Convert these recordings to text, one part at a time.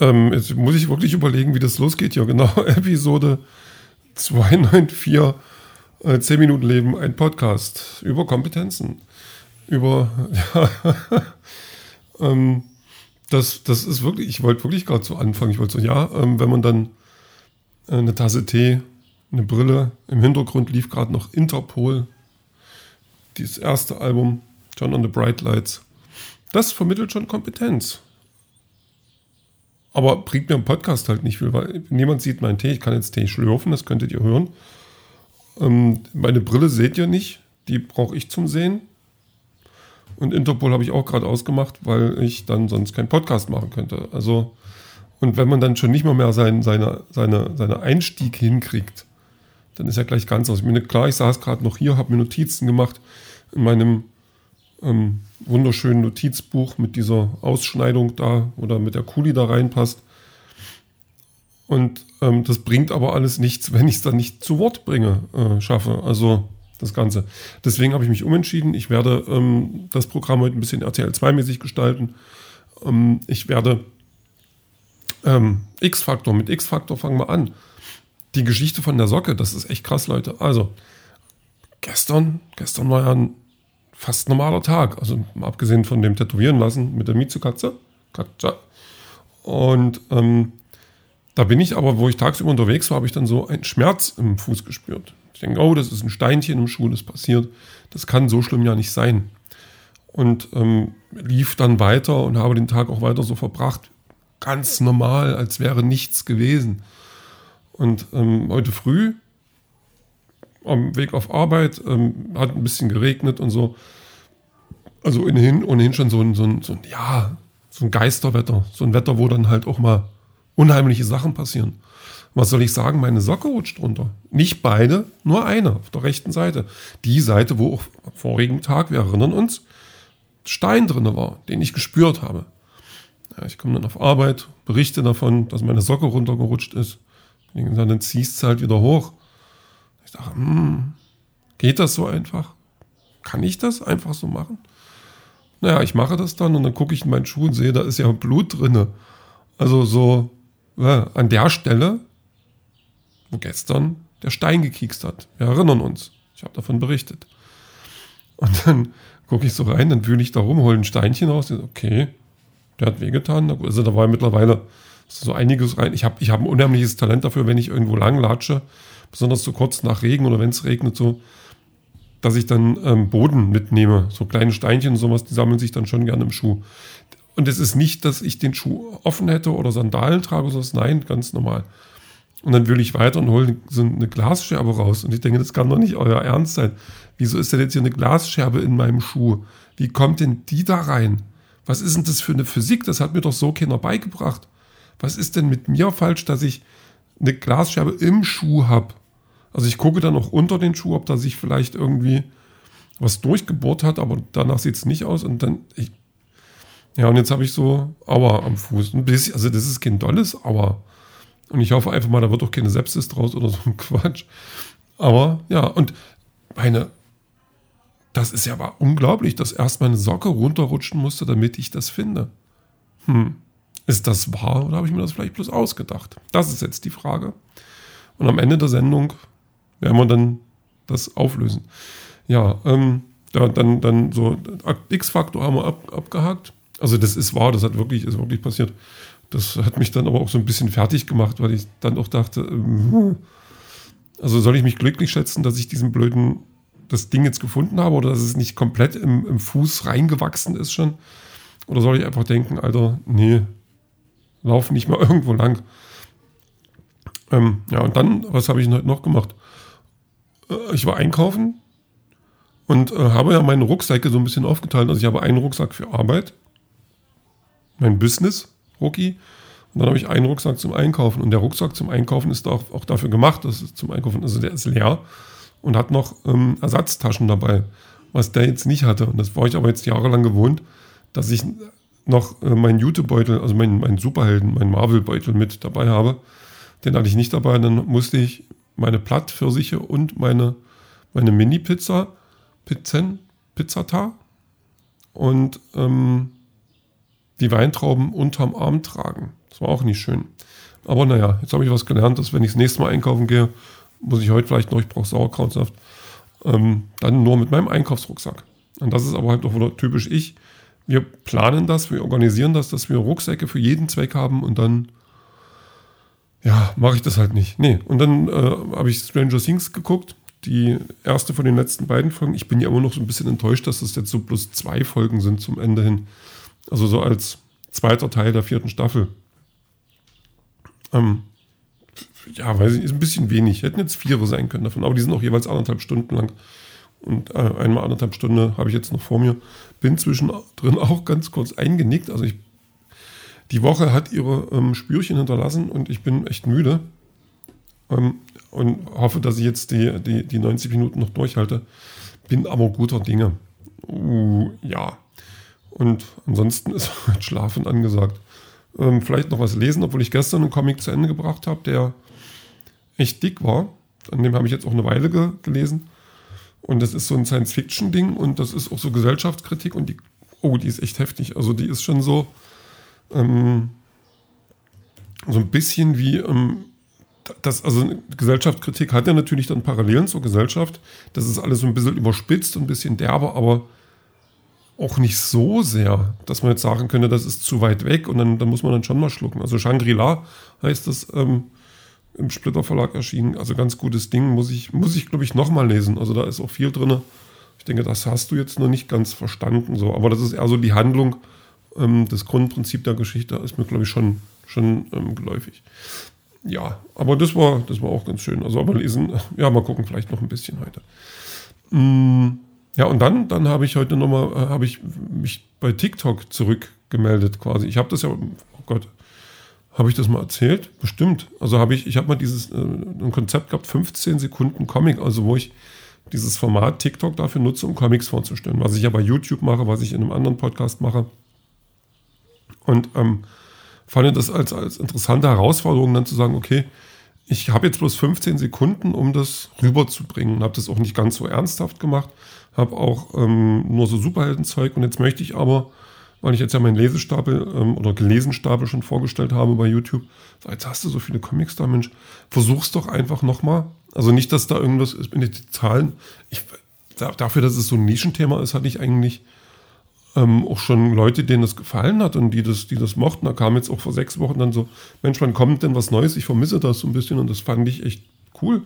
ähm, jetzt muss ich wirklich überlegen, wie das losgeht hier. Genau, Episode 294, äh, 10 Minuten Leben, ein Podcast über Kompetenzen. Über, ja, ähm, das, das ist wirklich, ich wollte wirklich gerade so anfangen. Ich wollte so, ja, ähm, wenn man dann äh, eine Tasse Tee, eine Brille, im Hintergrund lief gerade noch Interpol, dieses erste Album, John on the Bright Lights. Das vermittelt schon Kompetenz. Aber bringt mir im Podcast halt nicht viel, weil niemand sieht meinen Tee. Ich kann jetzt Tee schlürfen, das könntet ihr hören. Ähm, meine Brille seht ihr nicht, die brauche ich zum Sehen. Und Interpol habe ich auch gerade ausgemacht, weil ich dann sonst keinen Podcast machen könnte. Also, und wenn man dann schon nicht mal mehr sein, seine, seine, seine Einstieg hinkriegt, dann ist ja gleich ganz aus. Ich meine, klar, ich saß gerade noch hier, habe mir Notizen gemacht in meinem ähm, wunderschönen Notizbuch mit dieser Ausschneidung da oder mit der Kuli da reinpasst. Und ähm, das bringt aber alles nichts, wenn ich es dann nicht zu Wort bringe, äh, schaffe. Also das Ganze. Deswegen habe ich mich umentschieden. Ich werde ähm, das Programm heute ein bisschen RTL 2-mäßig gestalten. Ähm, ich werde ähm, X-Faktor, mit X-Faktor fangen wir an. Die Geschichte von der Socke, das ist echt krass, Leute. Also, gestern, gestern war ja ein fast normaler Tag. Also abgesehen von dem Tätowieren lassen mit der Miezukatze. Katze. Und ähm, da bin ich aber, wo ich tagsüber unterwegs war, habe ich dann so einen Schmerz im Fuß gespürt. Ich denke, oh, das ist ein Steinchen im Schuh, das passiert. Das kann so schlimm ja nicht sein. Und ähm, lief dann weiter und habe den Tag auch weiter so verbracht. Ganz normal, als wäre nichts gewesen. Und ähm, heute früh am Weg auf Arbeit, ähm, hat ein bisschen geregnet und so. Also ohnehin, ohnehin schon so ein, so, ein, so ein, ja, so ein Geisterwetter. So ein Wetter, wo dann halt auch mal unheimliche Sachen passieren. Was soll ich sagen? Meine Socke rutscht runter. Nicht beide, nur eine auf der rechten Seite. Die Seite, wo auch am vorigen Tag, wir erinnern uns, Stein drin war, den ich gespürt habe. Ja, ich komme dann auf Arbeit, berichte davon, dass meine Socke runtergerutscht ist. Dann ziehst du halt wieder hoch dachte, hm, geht das so einfach? Kann ich das einfach so machen? Naja, ich mache das dann und dann gucke ich in meinen Schuh und sehe, da ist ja Blut drinne. Also so ja, an der Stelle, wo gestern der Stein gekiekst hat. Wir erinnern uns. Ich habe davon berichtet. Und dann gucke ich so rein, dann wühle ich da rum, hole ein Steinchen raus. Okay, der hat wehgetan. Also da war mittlerweile so einiges rein. Ich habe ich hab ein unheimliches Talent dafür, wenn ich irgendwo lang latsche, besonders so kurz nach Regen oder wenn es regnet, so, dass ich dann ähm, Boden mitnehme. So kleine Steinchen und sowas, die sammeln sich dann schon gerne im Schuh. Und es ist nicht, dass ich den Schuh offen hätte oder Sandalen trage, sondern nein, ganz normal. Und dann will ich weiter und hole so eine Glasscherbe raus. Und ich denke, das kann doch nicht euer Ernst sein. Wieso ist denn jetzt hier eine Glasscherbe in meinem Schuh? Wie kommt denn die da rein? Was ist denn das für eine Physik? Das hat mir doch so keiner beigebracht. Was ist denn mit mir falsch, dass ich eine Glasscherbe im Schuh habe? Also ich gucke dann noch unter den Schuh, ob da sich vielleicht irgendwie was durchgebohrt hat, aber danach sieht es nicht aus. Und dann, ich, ja, und jetzt habe ich so Aua am Fuß. Ein bisschen, also das ist kein dolles Aua. Und ich hoffe einfach mal, da wird doch keine Sepsis draus oder so ein Quatsch. Aber ja, und meine, das ist ja aber unglaublich, dass erst meine Socke runterrutschen musste, damit ich das finde. Hm, ist das wahr oder habe ich mir das vielleicht bloß ausgedacht? Das ist jetzt die Frage. Und am Ende der Sendung werden wir dann das auflösen. Ja, ähm, da, dann, dann so X-Faktor haben wir ab, abgehakt. Also das ist wahr, das hat wirklich, ist wirklich passiert. Das hat mich dann aber auch so ein bisschen fertig gemacht, weil ich dann auch dachte, ähm, also soll ich mich glücklich schätzen, dass ich diesen blöden, das Ding jetzt gefunden habe oder dass es nicht komplett im, im Fuß reingewachsen ist schon? Oder soll ich einfach denken, Alter, nee, lauf nicht mal irgendwo lang. Ähm, ja, und dann, was habe ich heute noch gemacht? Äh, ich war einkaufen und äh, habe ja meine Rucksäcke so ein bisschen aufgeteilt. Also ich habe einen Rucksack für Arbeit, mein Business, Rucki. Und dann habe ich einen Rucksack zum Einkaufen. Und der Rucksack zum Einkaufen ist auch, auch dafür gemacht, dass es zum Einkaufen, also der ist leer und hat noch ähm, Ersatztaschen dabei, was der jetzt nicht hatte. Und das war ich aber jetzt jahrelang gewohnt, dass ich noch äh, meinen Jutebeutel, also meinen, meinen Superhelden, meinen Marvel-Beutel mit dabei habe. Den hatte ich nicht dabei. Dann musste ich meine Plattpfirsiche und meine, meine Mini-Pizza, Pizzen, Pizzata. Und ähm, die Weintrauben unterm Arm tragen. Das war auch nicht schön. Aber naja, jetzt habe ich was gelernt, dass wenn ich das nächste Mal einkaufen gehe, muss ich heute vielleicht noch, ich brauche Sauerkrautsaft, ähm, dann nur mit meinem Einkaufsrucksack. Und das ist aber halt auch wieder typisch ich. Wir planen das, wir organisieren das, dass wir Rucksäcke für jeden Zweck haben und dann, ja, mache ich das halt nicht. Nee, und dann äh, habe ich Stranger Things geguckt, die erste von den letzten beiden Folgen. Ich bin ja immer noch so ein bisschen enttäuscht, dass das jetzt so plus zwei Folgen sind zum Ende hin. Also so als zweiter Teil der vierten Staffel. Ähm, ja, weiß ich, ist ein bisschen wenig. Hätten jetzt vier sein können davon, aber die sind auch jeweils anderthalb Stunden lang. Und äh, einmal anderthalb Stunden habe ich jetzt noch vor mir. Bin zwischendrin auch ganz kurz eingenickt. Also ich, die Woche hat ihre ähm, Spürchen hinterlassen und ich bin echt müde. Ähm, und hoffe, dass ich jetzt die, die, die 90 Minuten noch durchhalte. Bin aber guter Dinge. Uh, ja. Und ansonsten ist halt Schlafen angesagt. Ähm, vielleicht noch was lesen, obwohl ich gestern einen Comic zu Ende gebracht habe, der echt dick war. An dem habe ich jetzt auch eine Weile ge gelesen. Und das ist so ein Science-Fiction-Ding und das ist auch so Gesellschaftskritik und die, oh, die ist echt heftig. Also die ist schon so, ähm, so ein bisschen wie, ähm, das, also Gesellschaftskritik hat ja natürlich dann Parallelen zur Gesellschaft. Das ist alles so ein bisschen überspitzt und ein bisschen derber, aber auch nicht so sehr, dass man jetzt sagen könnte, das ist zu weit weg und dann, dann muss man dann schon mal schlucken. Also Shangri-La heißt das ähm, im Splitter Verlag erschienen. Also ganz gutes Ding, muss ich, muss ich glaube ich, nochmal lesen. Also da ist auch viel drin. Ich denke, das hast du jetzt noch nicht ganz verstanden. So. Aber das ist eher so die Handlung, ähm, das Grundprinzip der Geschichte ist mir, glaube ich, schon, schon ähm, geläufig. Ja, aber das war, das war auch ganz schön. Also aber lesen, ja, mal gucken, vielleicht noch ein bisschen heute. Mm. Ja, und dann, dann habe ich heute nochmal, äh, habe ich mich bei TikTok zurückgemeldet quasi. Ich habe das ja, oh Gott, habe ich das mal erzählt? Bestimmt. Also habe ich, ich habe mal dieses, äh, ein Konzept gehabt, 15 Sekunden Comic, also wo ich dieses Format TikTok dafür nutze, um Comics vorzustellen. Was ich ja bei YouTube mache, was ich in einem anderen Podcast mache. Und ähm, fand das als, als interessante Herausforderung, dann zu sagen, okay, ich habe jetzt bloß 15 Sekunden, um das rüberzubringen. Habe das auch nicht ganz so ernsthaft gemacht, habe auch ähm, nur so Superheldenzeug und jetzt möchte ich aber, weil ich jetzt ja meinen Lesestapel ähm, oder Gelesenstapel schon vorgestellt habe bei YouTube, so, jetzt hast du so viele Comics da, Mensch, versuch's doch einfach nochmal. Also nicht, dass da irgendwas ist, in die Zahlen. Ich, dafür, dass es so ein Nischenthema ist, hatte ich eigentlich ähm, auch schon Leute, denen das gefallen hat und die das, die das mochten. Da kam jetzt auch vor sechs Wochen dann so, Mensch, wann kommt denn was Neues? Ich vermisse das so ein bisschen und das fand ich echt cool.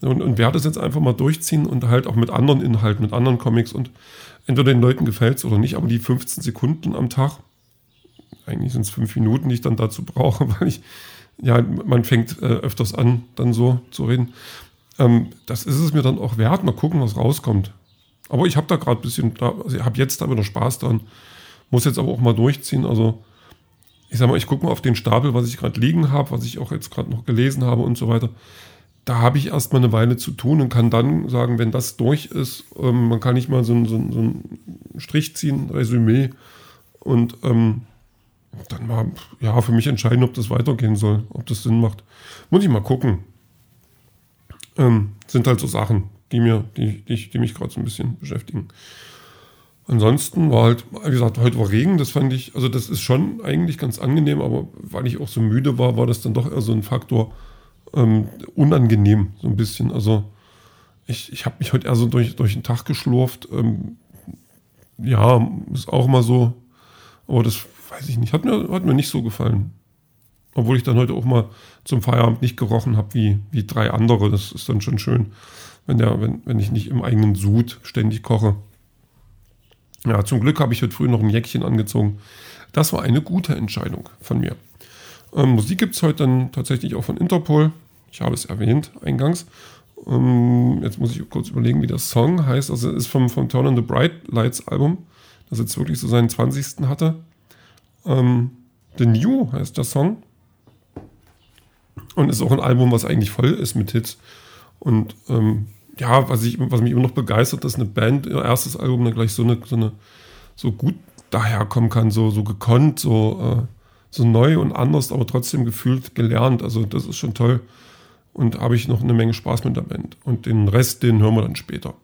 Und, und werde es jetzt einfach mal durchziehen und halt auch mit anderen Inhalten, mit anderen Comics und entweder den Leuten gefällt es oder nicht, aber die 15 Sekunden am Tag, eigentlich sind es fünf Minuten, die ich dann dazu brauche, weil ich, ja, man fängt äh, öfters an, dann so zu reden. Ähm, das ist es mir dann auch wert. Mal gucken, was rauskommt. Aber ich habe da gerade ein bisschen, also ich habe jetzt da wieder Spaß dran. Muss jetzt aber auch mal durchziehen. Also ich sag mal, ich gucke mal auf den Stapel, was ich gerade liegen habe, was ich auch jetzt gerade noch gelesen habe und so weiter. Da habe ich erstmal eine Weile zu tun und kann dann sagen, wenn das durch ist, ähm, man kann nicht mal so, so, so einen Strich ziehen, Resümee und ähm, dann mal ja, für mich entscheiden, ob das weitergehen soll, ob das Sinn macht. Muss ich mal gucken. Ähm, sind halt so Sachen die, mir, die, die, die mich gerade so ein bisschen beschäftigen. Ansonsten war halt, wie gesagt, heute war Regen, das fand ich, also das ist schon eigentlich ganz angenehm, aber weil ich auch so müde war, war das dann doch eher so ein Faktor ähm, unangenehm, so ein bisschen. Also ich, ich habe mich heute eher so durch, durch den Tag geschlurft. Ähm, ja, ist auch mal so, aber das weiß ich nicht, hat mir, hat mir nicht so gefallen. Obwohl ich dann heute auch mal zum Feierabend nicht gerochen habe wie, wie drei andere, das ist dann schon schön wenn, der, wenn, wenn ich nicht im eigenen Sud ständig koche. Ja, zum Glück habe ich heute früh noch ein Jäckchen angezogen. Das war eine gute Entscheidung von mir. Ähm, Musik gibt es heute dann tatsächlich auch von Interpol. Ich habe es erwähnt eingangs. Ähm, jetzt muss ich kurz überlegen, wie der Song heißt. Also es ist vom, vom Turn on the Bright Lights Album, das jetzt wirklich so seinen 20. hatte. Ähm, The New heißt der Song. Und ist auch ein Album, was eigentlich voll ist mit Hits. Und ähm, ja, was, ich, was mich immer noch begeistert, dass eine Band ihr erstes Album dann gleich so eine, so eine so gut daherkommen kann, so, so gekonnt, so, äh, so neu und anders, aber trotzdem gefühlt gelernt. Also das ist schon toll. Und habe ich noch eine Menge Spaß mit der Band. Und den Rest, den hören wir dann später.